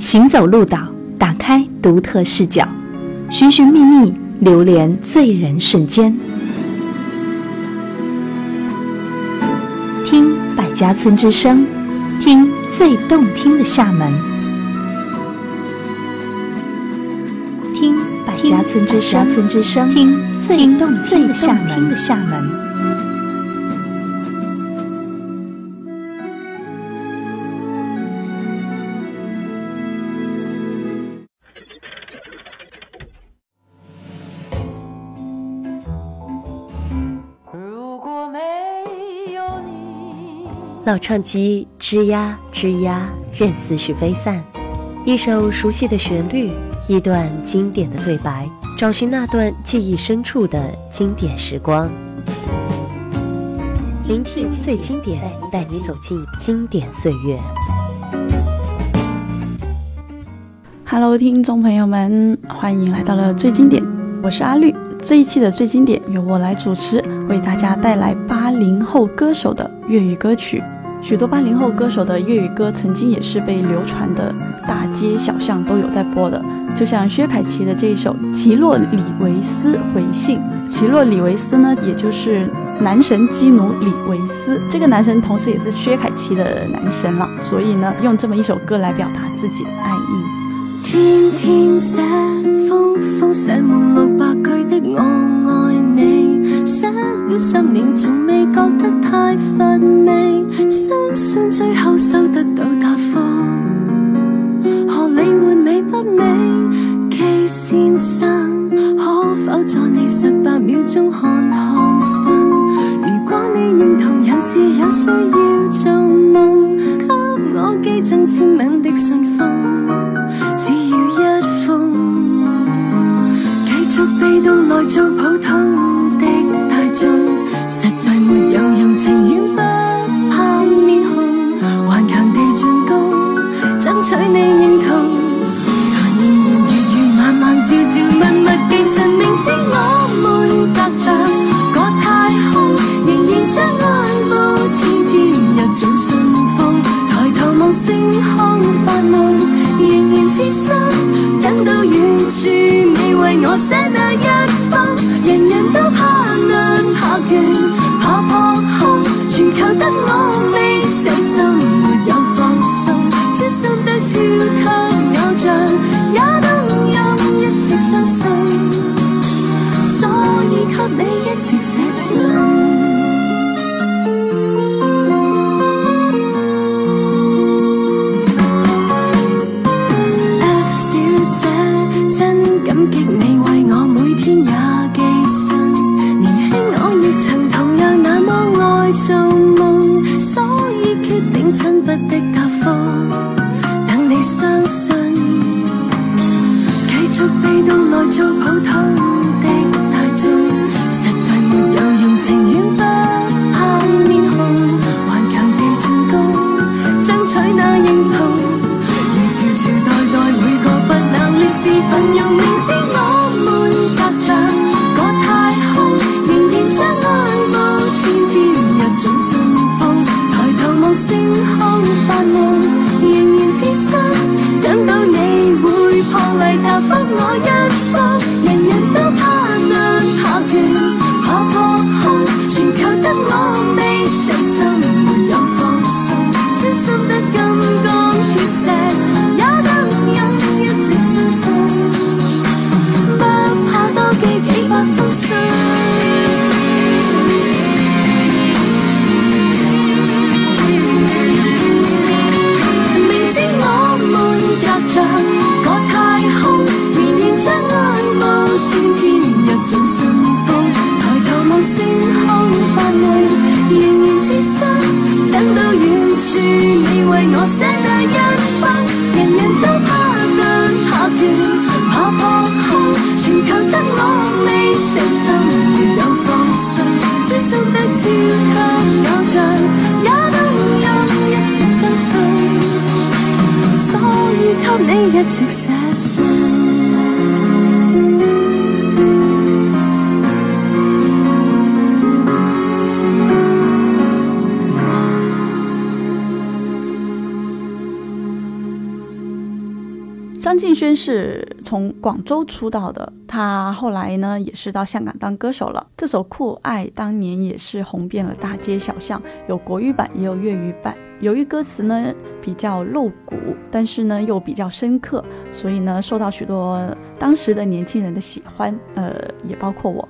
行走鹭岛，打开独特视角，寻寻觅觅，流连醉人瞬间。听百家村之声，听最动听的厦门。听百家村之声，听最动听的厦门。老唱机吱呀吱呀，任思绪飞散。一首熟悉的旋律，一段经典的对白，找寻那段记忆深处的经典时光。聆听最经典，带你走进经典岁月。Hello，听众朋友们，欢迎来到了最经典，我是阿绿。这一期的最经典由我来主持，为大家带来八零后歌手的粤语歌曲。许多八零后歌手的粤语歌曾经也是被流传的，大街小巷都有在播的。就像薛凯琪的这一首《奇洛里维斯回信》，奇洛里维斯呢，也就是男神基努里维斯，这个男神同时也是薛凯琪的男神了，所以呢，用这么一首歌来表达自己的爱意。天天句的我爱你。写了十年，从未觉得太乏味。心信最后收得到答复，何理换美不美？K 先生，可否在你十八秒钟看看信？如果你认同人是有需要做梦，给我寄赠签名的信封，只要一封。继续被动来做普通。you 张敬轩是从广州出道的，他后来呢也是到香港当歌手了。这首《酷爱》当年也是红遍了大街小巷，有国语版也有粤语版。由于歌词呢比较露骨，但是呢又比较深刻，所以呢受到许多当时的年轻人的喜欢，呃，也包括我。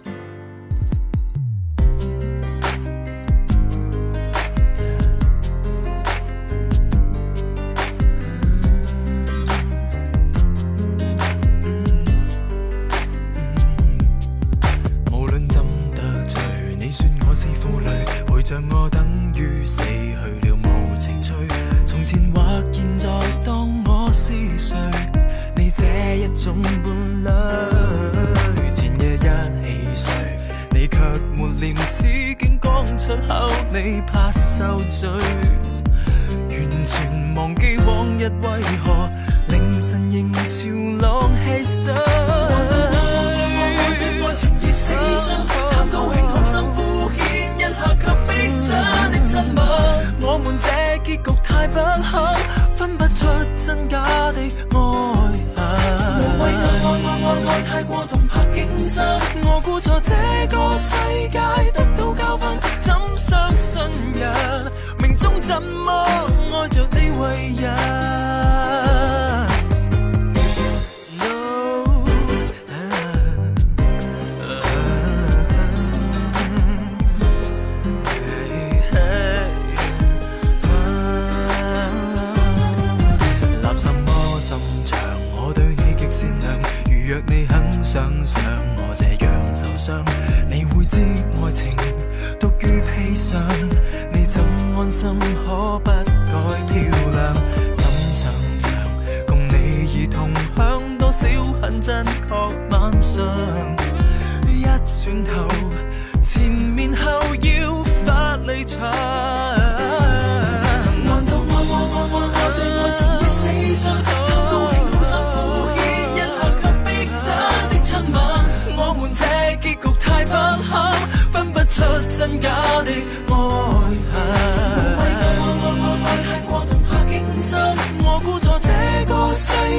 不好，分不出真假的爱。恨。无谓爱爱爱爱爱，太过动魄惊心。我估错这个世界，得到教训。怎相信人？命中怎么爱着你为人？想想我这样受伤，你会知爱情独于披上。你怎安心可不改漂亮？怎想象共你已同享多少很真确晚上？一转头。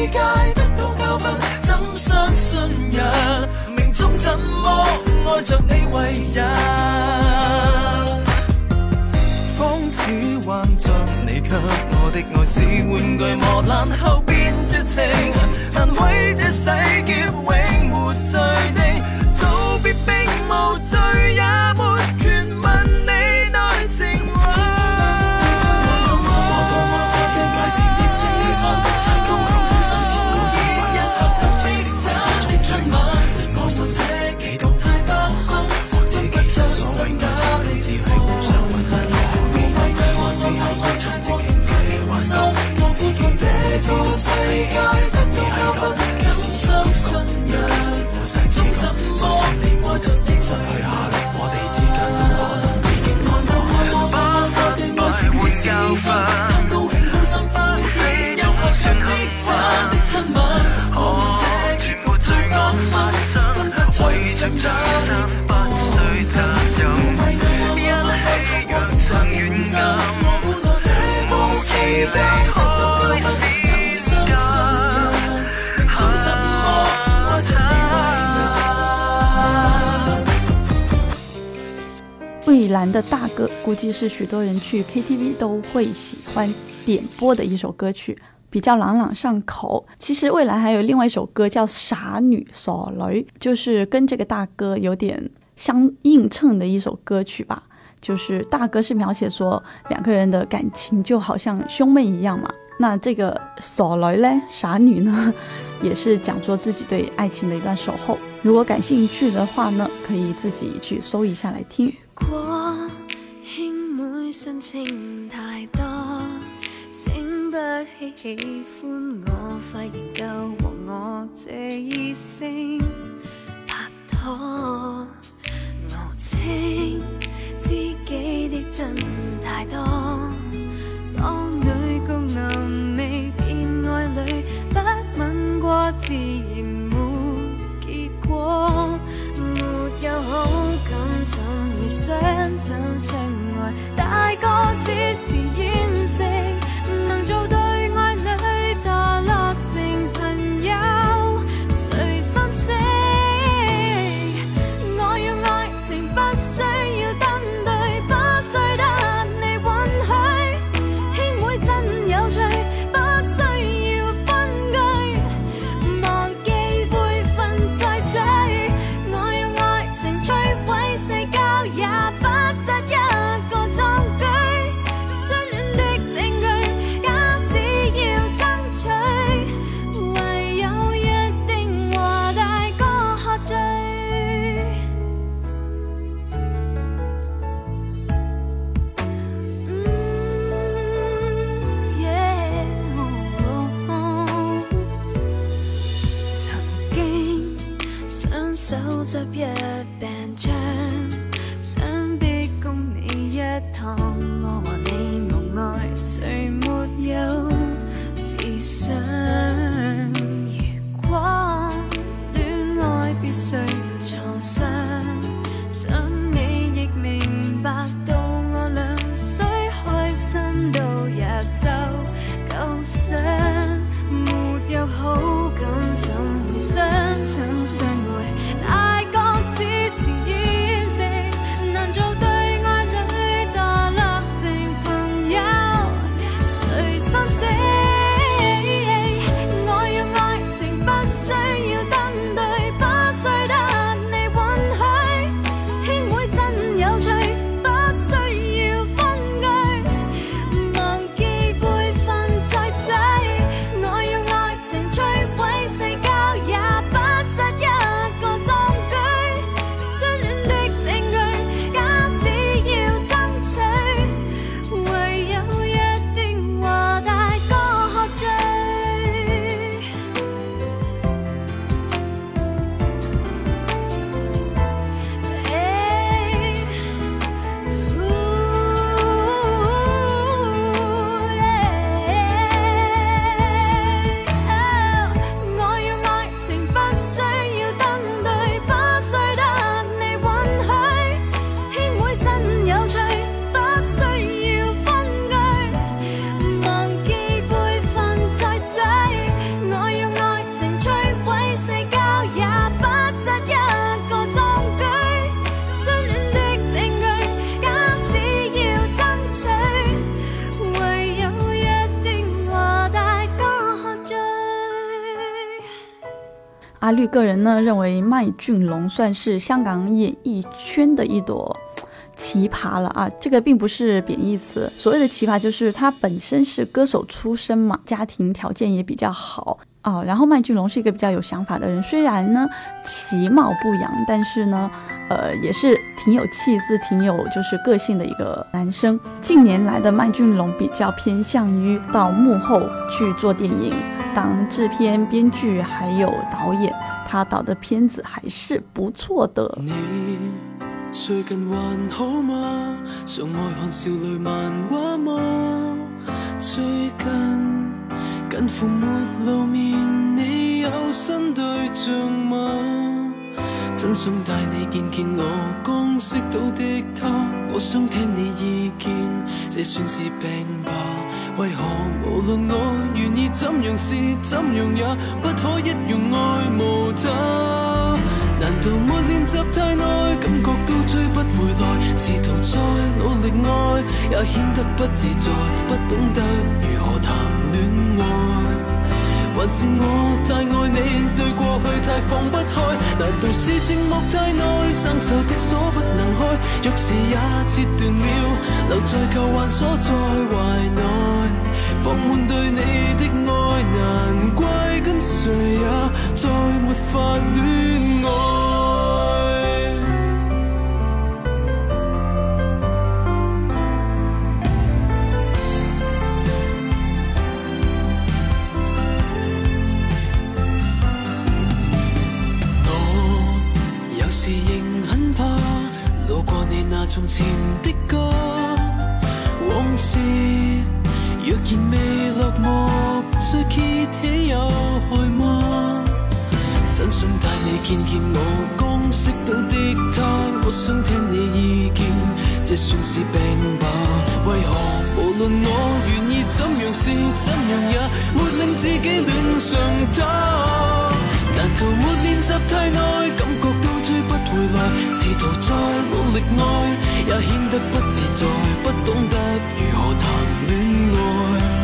世界得到教训，怎相信人？命中怎么爱着你为人？方似幻象，你给我的爱是玩具磨烂後變絕情。但毀這洗劫，永沒罪证。知道是欺假，不嘢係狼。幾時有感知道？就算你真，失去下令，我哋接近看破愛過把心，愛是會交心，但高心算的真。的親吻，分男的大哥估计是许多人去 KTV 都会喜欢点播的一首歌曲，比较朗朗上口。其实未来还有另外一首歌叫《傻女傻雷，就是跟这个大哥有点相映衬的一首歌曲吧。就是大哥是描写说两个人的感情就好像兄妹一样嘛，那这个傻雷呢，傻女呢，也是讲说自己对爱情的一段守候。如果感兴趣的话呢，可以自己去搜一下来听。果兄妹相称太多，醒不起喜欢我，发现够和我这异性拍拖。我称知己的真太多，当女共男未变爱侣，不吻过自然没结果，没有好。怎会相，亲相爱？大哥只是。绿个人呢认为，麦浚龙算是香港演艺圈的一朵。奇葩了啊！这个并不是贬义词。所谓的奇葩，就是他本身是歌手出身嘛，家庭条件也比较好啊。然后麦浚龙是一个比较有想法的人，虽然呢其貌不扬，但是呢，呃，也是挺有气质、挺有就是个性的一个男生。近年来的麦浚龙比较偏向于到幕后去做电影，当制片、编剧，还有导演。他导的片子还是不错的。最近还好吗？常爱看笑女漫画吗？最近近乎没露面，你有新对象吗？真想带你见见我刚识到的他，我想听你意见，这算是病吧？为何无论我愿意怎样是怎样，也不可一样爱谋杀？难道没练习太耐，感觉都追不回来？试图再努力爱，也显得不自在，不懂得如何谈恋爱。还是我太爱你，对过去太放不开？难道是寂寞太耐，心锈的锁不能开？钥匙也切断了，留在旧患锁在怀内。放满对你的爱，难怪跟谁也再没法恋爱。我有时仍很怕路过你那从前的。仍未落幕，再揭起有害吗？真想带你见见我刚识到的他，我想听你意见，这算是病吧？为何无论我愿意怎样是怎样，也没令自己恋上他？难道没练习太耐，感觉？回来，试图再努力爱，也显得不自在，不懂得如何谈恋爱。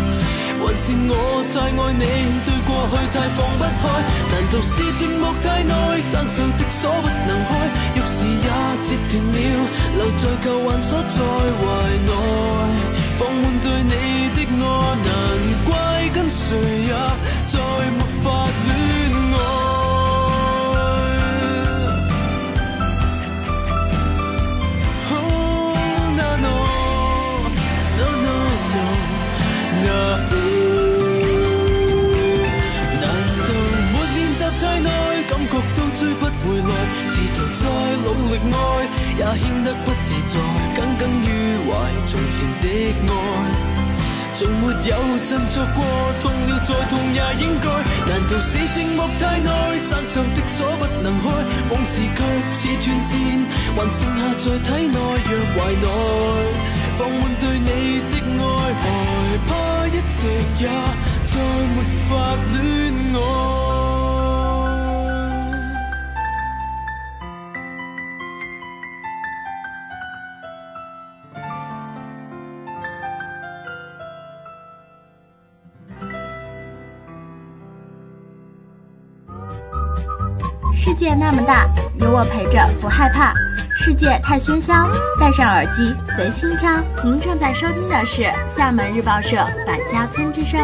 还是我太爱你，对过去太放不开。难道是寂寞太耐，生上的锁不能开？钥匙也折断了，留在旧患锁在怀内，放满对你的爱，难怪跟谁也再没法恋。难道没练习太耐，感觉都追不回来？试图再努力爱，也显得不自在，耿耿于怀从前的爱，从没有振作过，痛了再痛也应该。难道是寂寞太耐，生锈的锁不能开，往事却似断箭，还剩下在体内、弱怀内。放满对你的爱，害怕一直也再没法恋爱。世界那么大，有我陪着不害怕。世界太喧嚣，戴上耳机随心飘。您正在收听的是厦门日报社《百家村之声》。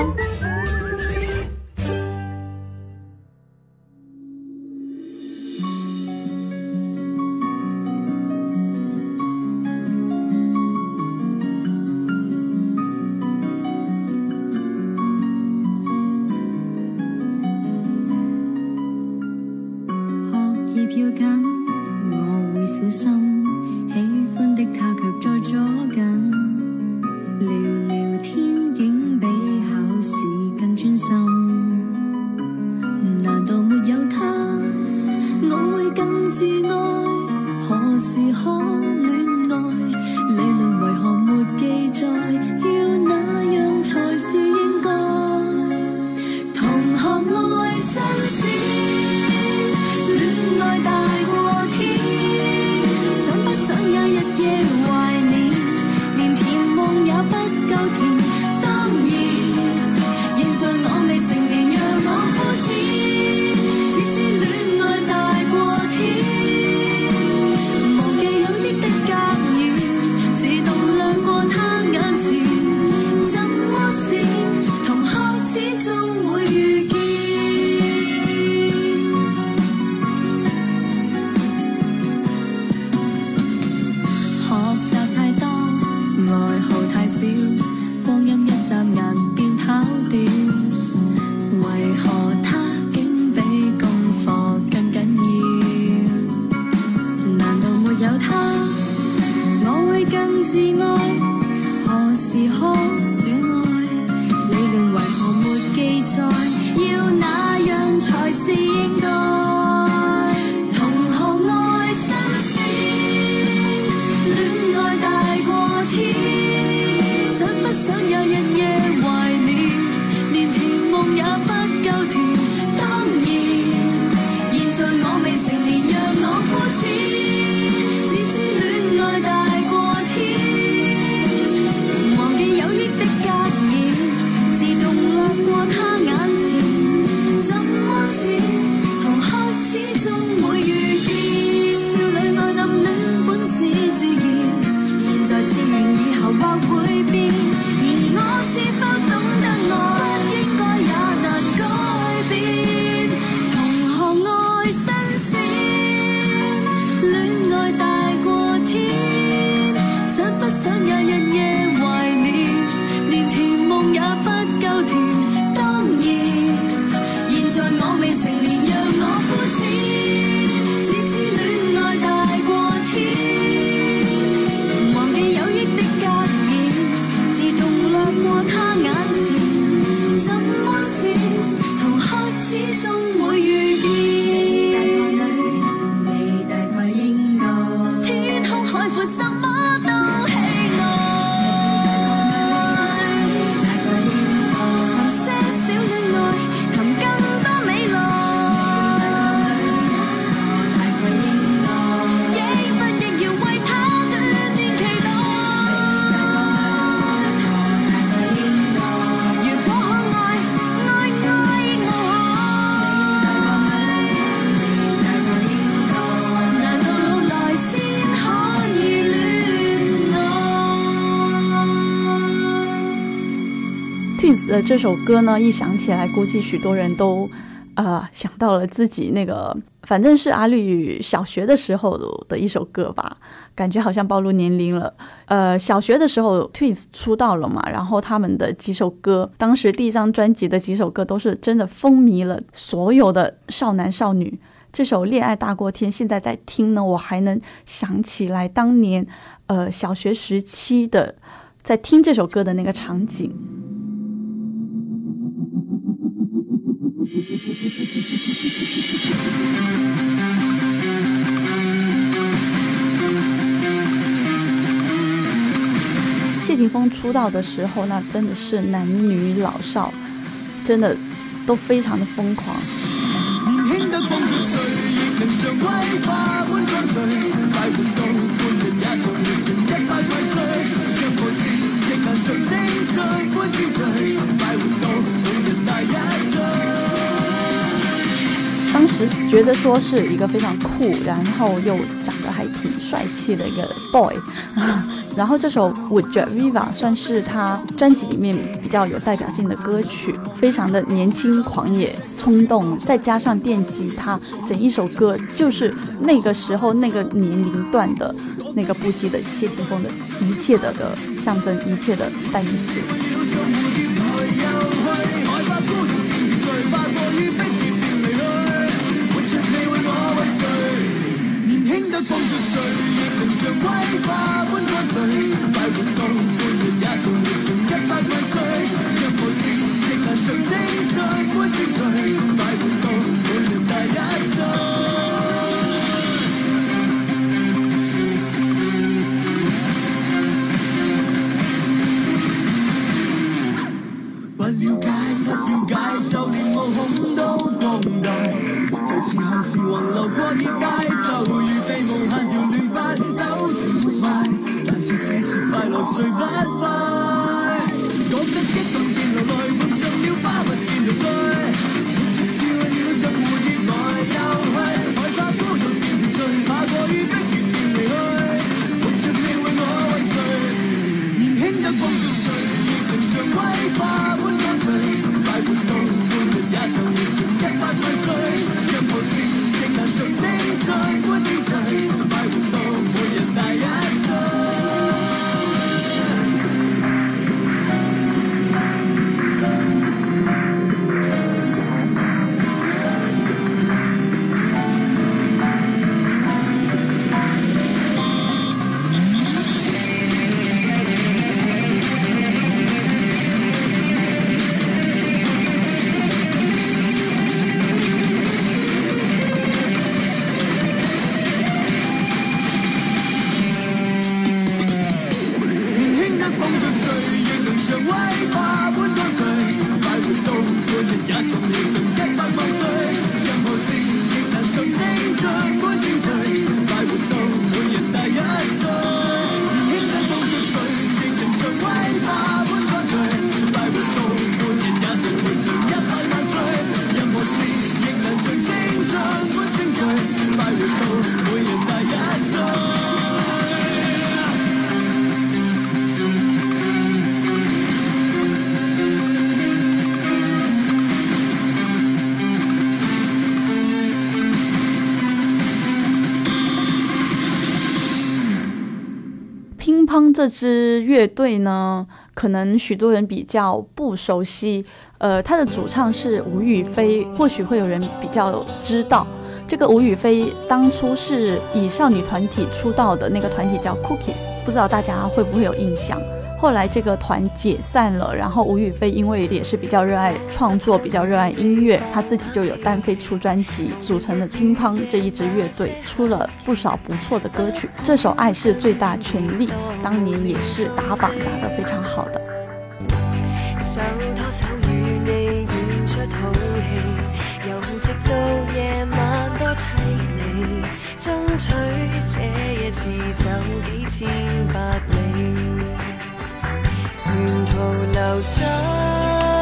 时空这首歌呢，一想起来，估计许多人都，呃，想到了自己那个，反正是阿绿小学的时候的一首歌吧，感觉好像暴露年龄了。呃，小学的时候，Twins 出道了嘛，然后他们的几首歌，当时第一张专辑的几首歌，都是真的风靡了所有的少男少女。这首《恋爱大过天》，现在在听呢，我还能想起来当年，呃，小学时期的在听这首歌的那个场景。风出道的时候，那真的是男女老少，真的都非常的疯狂。当时觉得说是一个非常酷，然后又长得还挺帅气的一个 boy。然后这首《Would y o i v e 算是他专辑里面比较有代表性的歌曲，非常的年轻、狂野、冲动，再加上电吉他，整一首歌就是那个时候那个年龄段的那个不羁的谢霆锋的一切的的象征，一切的代名词。归化般快活到半日也从没从一百万岁。若我事，亦能像青春般纯粹。快活。乐队呢，可能许多人比较不熟悉，呃，他的主唱是吴雨霏，或许会有人比较知道。这个吴雨霏当初是以少女团体出道的，那个团体叫 Cookies，不知道大家会不会有印象。后来这个团解散了，然后吴雨霏因为也是比较热爱创作，比较热爱音乐，她自己就有单飞出专辑，组成了乒乓这一支乐队出了不少不错的歌曲。这首《爱是最大权力》当年也是打榜打得非常好的。争取这夜走几千百沿途留心。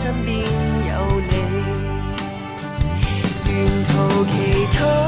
身边有你，沿途祈祷。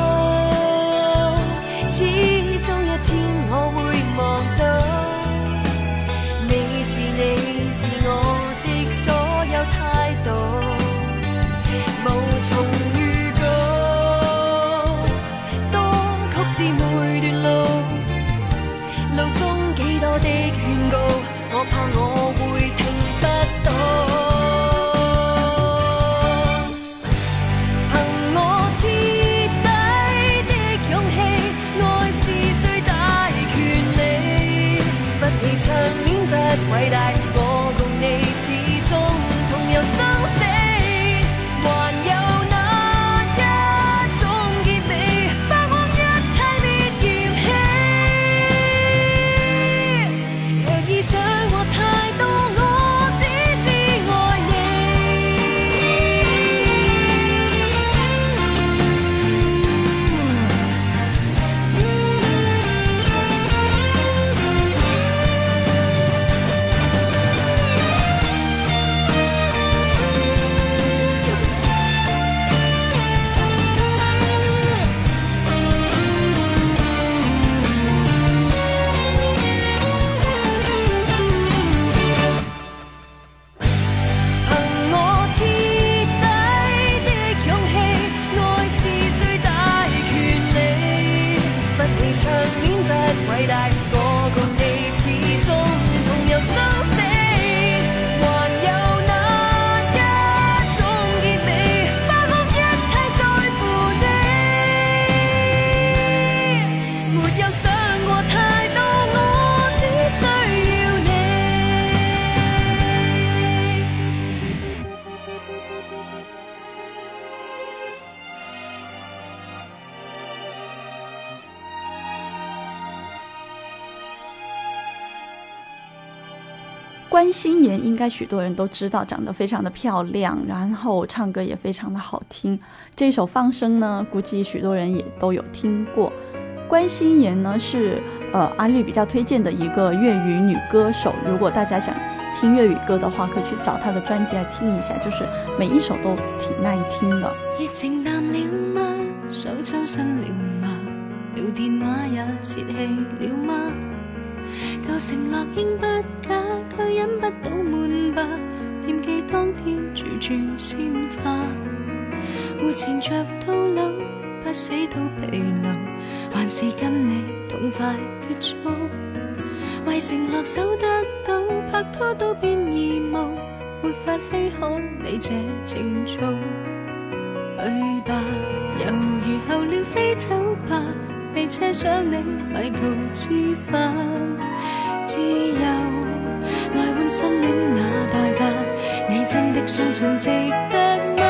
关心妍应该许多人都知道，长得非常的漂亮，然后唱歌也非常的好听。这首《放生》呢，估计许多人也都有听过。关心妍呢是呃阿绿比较推荐的一个粤语女歌手。如果大家想听粤语歌的话，可以去找她的专辑来听一下，就是每一首都挺耐听的。忍不到闷吧，惦记当天处处鲜花，互情着到老，不死到疲劳，还是跟你痛快结束。为承诺守得到，拍拖都变义务，没法稀罕你这情操。去吧，犹豫候了飞走吧，被车想你迷途知返，自由。新恋那代价，你真的相信值得吗？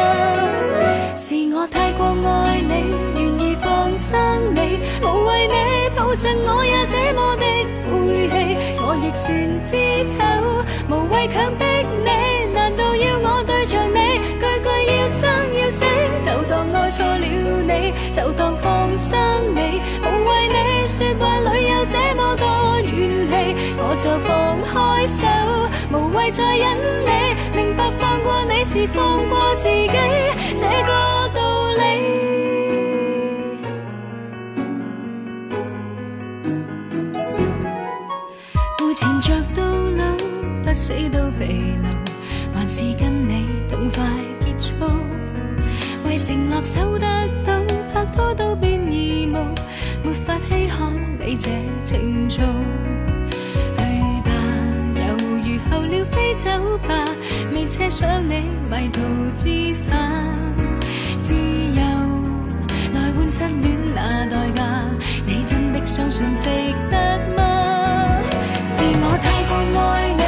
是我太过爱你，愿意放生你，无为你抱紧我也这么的晦气，我亦算知丑，无谓强迫你，难道要我对着你句句要生要死？就当爱错了你，就当放生你，无为你说话里有这么多怨气，我就放开手。再忍你，明白放过你是放过自己，这个道理。互缠着到老，不死都疲劳，还是跟你痛快结束。为承诺守得到，拍拖都变义务，没法稀罕你这情操。候鸟飞走吧，未奢想你迷途知返，自由来换失恋那代价，你真的相信值得吗？是我太过爱。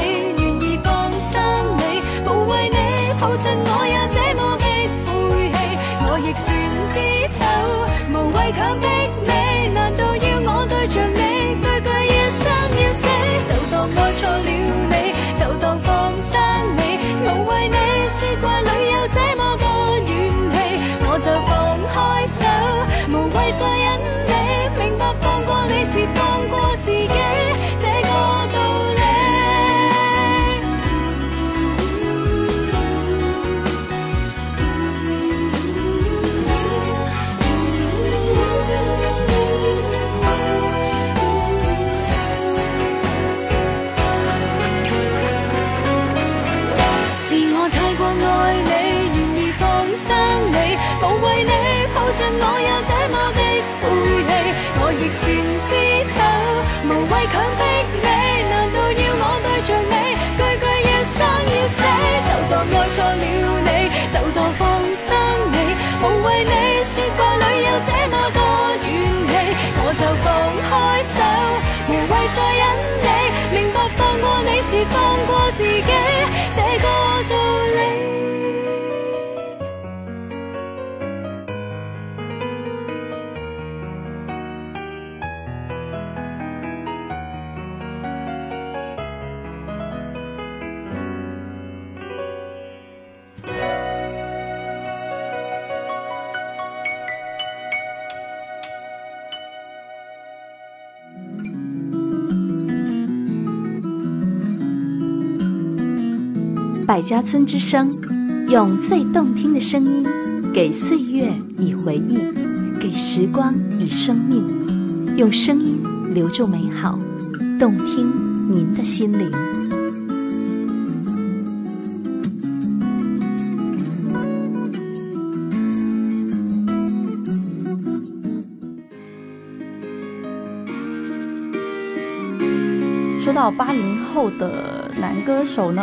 这样。强迫你？难道要我对着你句句要生要死？就当爱错了你，就当放生你。无谓你说话里有这么多怨气，我就放开手，无谓再忍你。明白放过你是放过自己，这个道理。百家村之声，用最动听的声音，给岁月以回忆，给时光以生命，用声音留住美好，动听您的心灵。说到八零后的男歌手呢？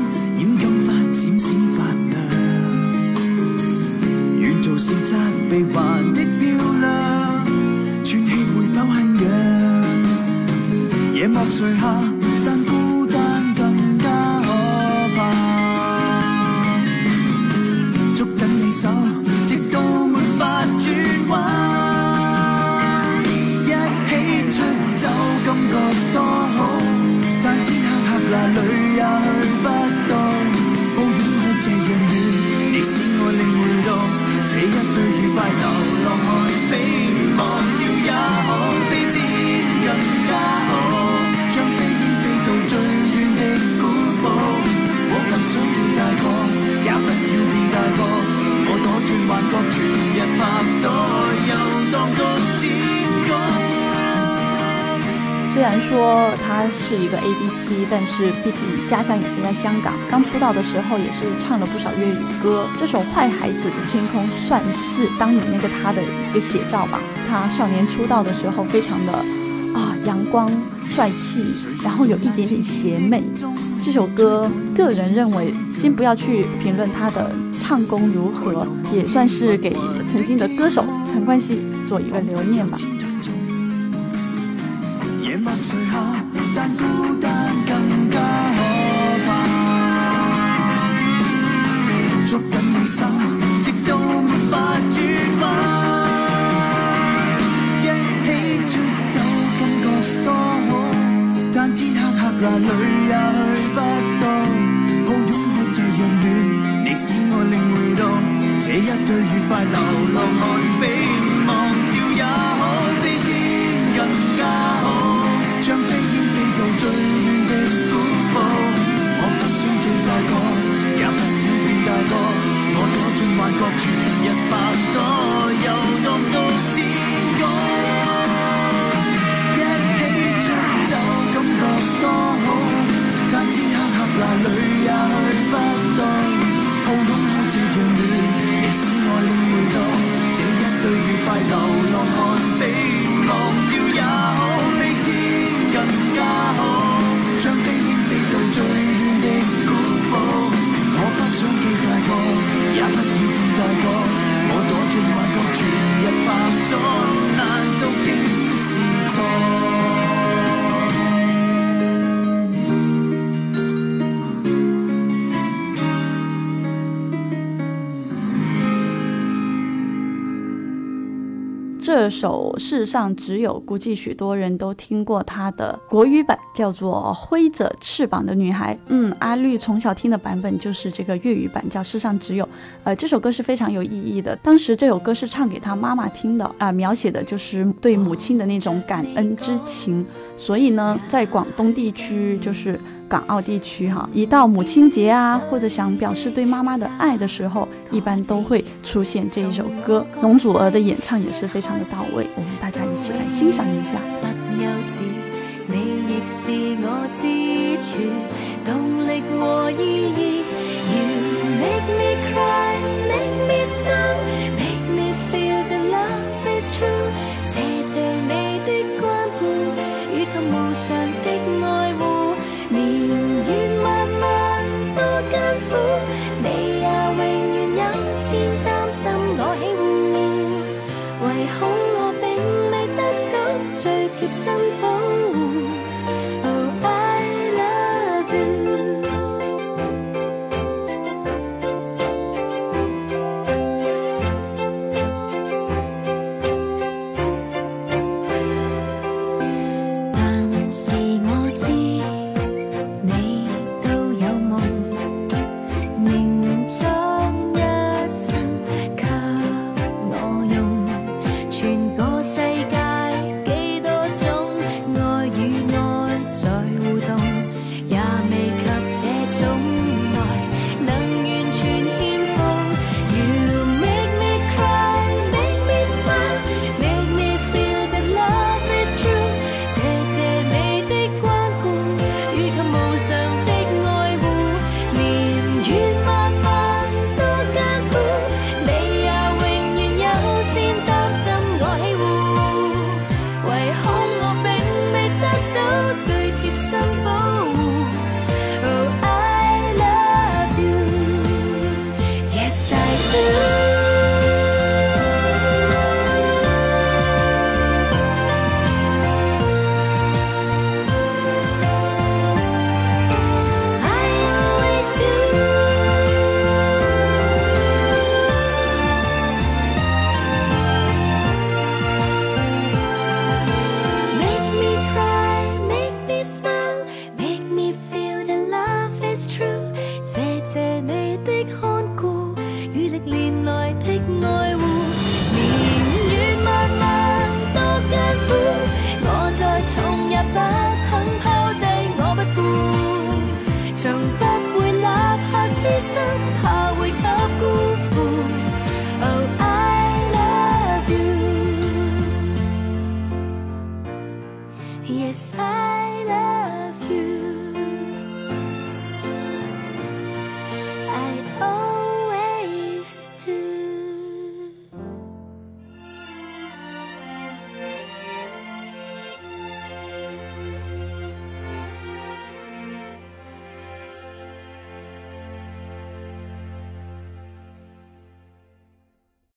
随下。但是，毕竟家乡也是在香港。刚出道的时候也是唱了不少粤语歌。这首《坏孩子的天空》算是当年那个他的一个写照吧。他少年出道的时候，非常的啊阳光帅气，然后有一点点邪魅。这首歌，个人认为先不要去评论他的唱功如何，也算是给曾经的歌手陈冠希做一个留念吧。默醉下，但孤单更加可怕。捉紧你心，直到没法转弯。一起出走，感觉多好，但天黑黑，哪里也去不到。抱拥我这样暖，你使我领会到，这一对愉快流浪汉。这首《世上只有》估计许多人都听过他的国语版，叫做《挥着翅膀的女孩》。嗯，阿绿从小听的版本就是这个粤语版，叫《世上只有》。呃，这首歌是非常有意义的，当时这首歌是唱给他妈妈听的啊，描写的就是对母亲的那种感恩之情。所以呢，在广东地区就是。港澳地区哈，一到母亲节啊，或者想表示对妈妈的爱的时候，一般都会出现这一首歌。龙祖儿的演唱也是非常的到位，我们大家一起来欣赏一下。hope.